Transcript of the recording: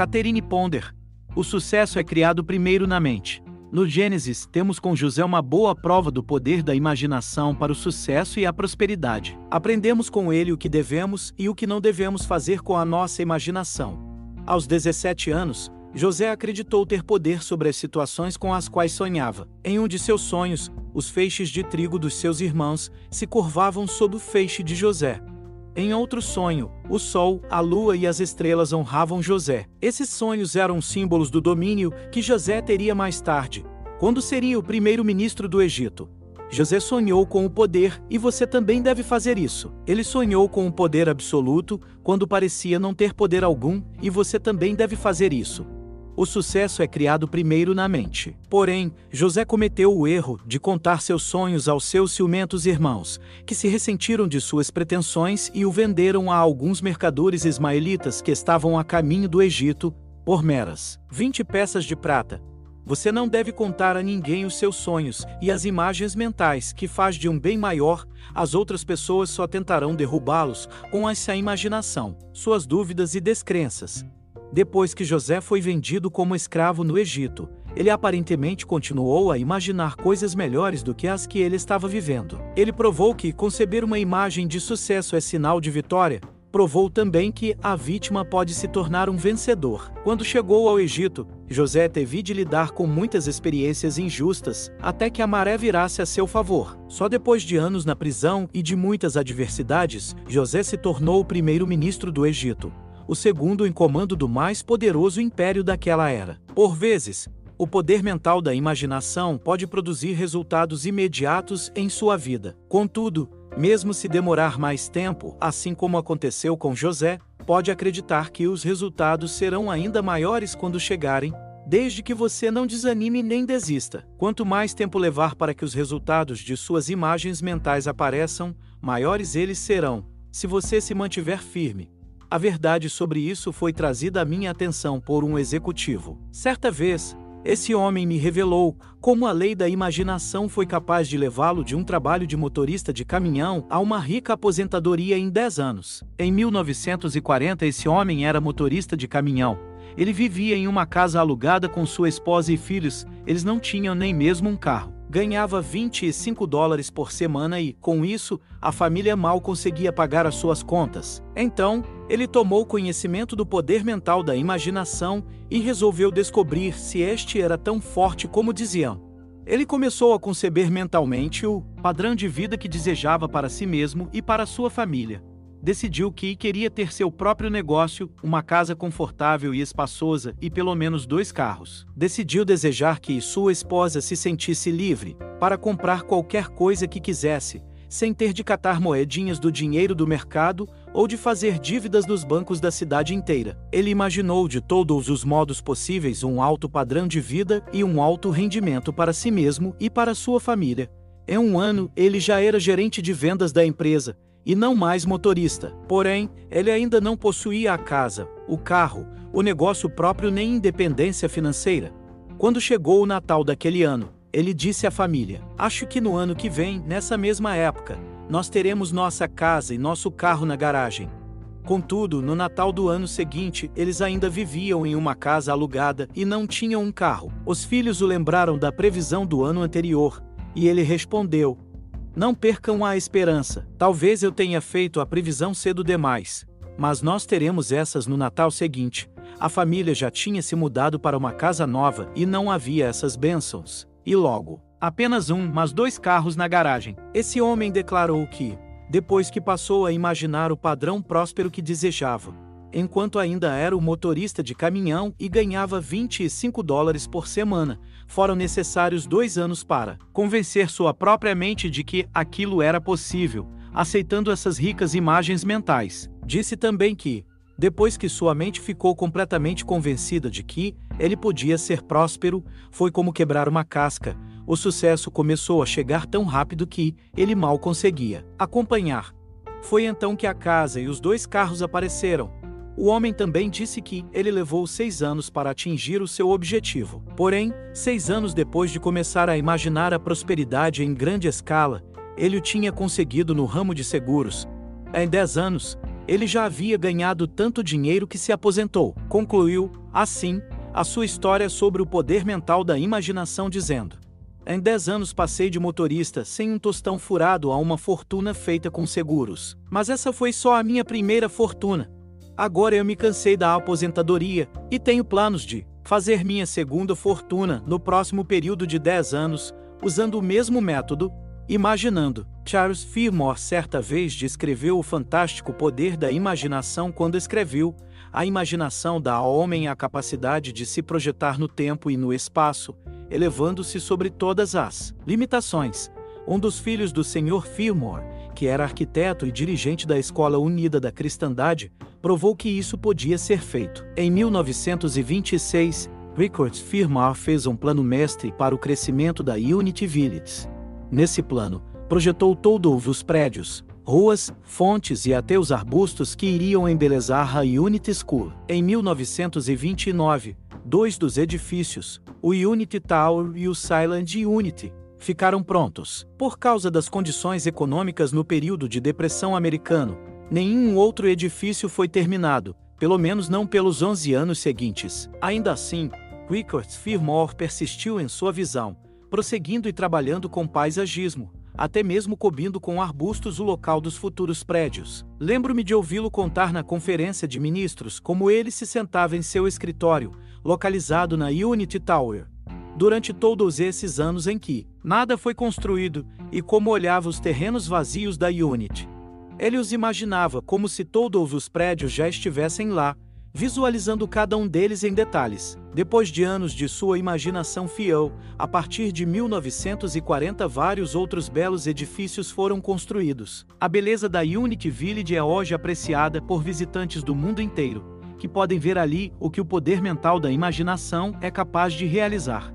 Catherine Ponder. O sucesso é criado primeiro na mente. No Gênesis, temos com José uma boa prova do poder da imaginação para o sucesso e a prosperidade. Aprendemos com ele o que devemos e o que não devemos fazer com a nossa imaginação. Aos 17 anos, José acreditou ter poder sobre as situações com as quais sonhava. Em um de seus sonhos, os feixes de trigo dos seus irmãos se curvavam sob o feixe de José. Em outro sonho, o sol, a lua e as estrelas honravam José. Esses sonhos eram símbolos do domínio que José teria mais tarde, quando seria o primeiro-ministro do Egito. José sonhou com o poder e você também deve fazer isso. Ele sonhou com o poder absoluto quando parecia não ter poder algum e você também deve fazer isso. O sucesso é criado primeiro na mente. Porém, José cometeu o erro de contar seus sonhos aos seus ciumentos irmãos, que se ressentiram de suas pretensões e o venderam a alguns mercadores ismaelitas que estavam a caminho do Egito, por meras 20 peças de prata. Você não deve contar a ninguém os seus sonhos e as imagens mentais que faz de um bem maior, as outras pessoas só tentarão derrubá-los com essa imaginação, suas dúvidas e descrenças. Depois que José foi vendido como escravo no Egito, ele aparentemente continuou a imaginar coisas melhores do que as que ele estava vivendo. Ele provou que conceber uma imagem de sucesso é sinal de vitória, provou também que a vítima pode se tornar um vencedor. Quando chegou ao Egito, José teve de lidar com muitas experiências injustas, até que a maré virasse a seu favor. Só depois de anos na prisão e de muitas adversidades, José se tornou o primeiro-ministro do Egito o segundo em comando do mais poderoso império daquela era. Por vezes, o poder mental da imaginação pode produzir resultados imediatos em sua vida. Contudo, mesmo se demorar mais tempo, assim como aconteceu com José, pode acreditar que os resultados serão ainda maiores quando chegarem, desde que você não desanime nem desista. Quanto mais tempo levar para que os resultados de suas imagens mentais apareçam, maiores eles serão, se você se mantiver firme. A verdade sobre isso foi trazida à minha atenção por um executivo. Certa vez, esse homem me revelou como a lei da imaginação foi capaz de levá-lo de um trabalho de motorista de caminhão a uma rica aposentadoria em 10 anos. Em 1940, esse homem era motorista de caminhão. Ele vivia em uma casa alugada com sua esposa e filhos, eles não tinham nem mesmo um carro ganhava 25 dólares por semana e, com isso, a família mal conseguia pagar as suas contas. Então, ele tomou conhecimento do poder mental da imaginação e resolveu descobrir se este era tão forte como diziam. Ele começou a conceber mentalmente o padrão de vida que desejava para si mesmo e para sua família decidiu que queria ter seu próprio negócio, uma casa confortável e espaçosa e pelo menos dois carros. Decidiu desejar que sua esposa se sentisse livre para comprar qualquer coisa que quisesse, sem ter de catar moedinhas do dinheiro do mercado ou de fazer dívidas nos bancos da cidade inteira. Ele imaginou de todos os modos possíveis um alto padrão de vida e um alto rendimento para si mesmo e para sua família. Em um ano, ele já era gerente de vendas da empresa e não mais motorista. Porém, ele ainda não possuía a casa, o carro, o negócio próprio nem independência financeira. Quando chegou o Natal daquele ano, ele disse à família: Acho que no ano que vem, nessa mesma época, nós teremos nossa casa e nosso carro na garagem. Contudo, no Natal do ano seguinte, eles ainda viviam em uma casa alugada e não tinham um carro. Os filhos o lembraram da previsão do ano anterior, e ele respondeu: não percam a esperança. Talvez eu tenha feito a previsão cedo demais, mas nós teremos essas no Natal seguinte. A família já tinha se mudado para uma casa nova e não havia essas bênçãos. E logo, apenas um, mas dois carros na garagem. Esse homem declarou que, depois que passou a imaginar o padrão próspero que desejava, enquanto ainda era o motorista de caminhão e ganhava 25 dólares por semana. Foram necessários dois anos para convencer sua própria mente de que aquilo era possível, aceitando essas ricas imagens mentais. Disse também que, depois que sua mente ficou completamente convencida de que ele podia ser próspero, foi como quebrar uma casca. O sucesso começou a chegar tão rápido que ele mal conseguia acompanhar. Foi então que a casa e os dois carros apareceram, o homem também disse que ele levou seis anos para atingir o seu objetivo. Porém, seis anos depois de começar a imaginar a prosperidade em grande escala, ele o tinha conseguido no ramo de seguros. Em dez anos, Ele já havia ganhado tanto dinheiro que se aposentou. Concluiu, assim, a sua história sobre o poder mental da imaginação, dizendo: Em 10 anos passei de motorista sem um tostão furado a uma fortuna feita com seguros. Mas essa foi só a minha primeira fortuna. Agora eu me cansei da aposentadoria e tenho planos de fazer minha segunda fortuna no próximo período de 10 anos, usando o mesmo método, imaginando. Charles Fillmore certa vez descreveu o fantástico poder da imaginação quando escreveu: A imaginação dá ao homem a capacidade de se projetar no tempo e no espaço, elevando-se sobre todas as limitações. Um dos filhos do Sr. Fillmore, que era arquiteto e dirigente da Escola Unida da Cristandade, provou que isso podia ser feito. Em 1926, Richard Fillmore fez um plano mestre para o crescimento da Unity Village. Nesse plano, projetou todos os prédios, ruas, fontes e até os arbustos que iriam embelezar a Unity School. Em 1929, dois dos edifícios, o Unity Tower e o Silent Unity, ficaram prontos. Por causa das condições econômicas no período de depressão americano, nenhum outro edifício foi terminado, pelo menos não pelos 11 anos seguintes. Ainda assim, Richard Fillmore persistiu em sua visão, prosseguindo e trabalhando com paisagismo, até mesmo cobrindo com arbustos o local dos futuros prédios. Lembro-me de ouvi-lo contar na conferência de ministros como ele se sentava em seu escritório, localizado na Unity Tower. Durante todos esses anos em que nada foi construído e como olhava os terrenos vazios da Unity. Ele os imaginava como se todos os prédios já estivessem lá, visualizando cada um deles em detalhes. Depois de anos de sua imaginação fiel, a partir de 1940 vários outros belos edifícios foram construídos. A beleza da Unity Village é hoje apreciada por visitantes do mundo inteiro, que podem ver ali o que o poder mental da imaginação é capaz de realizar.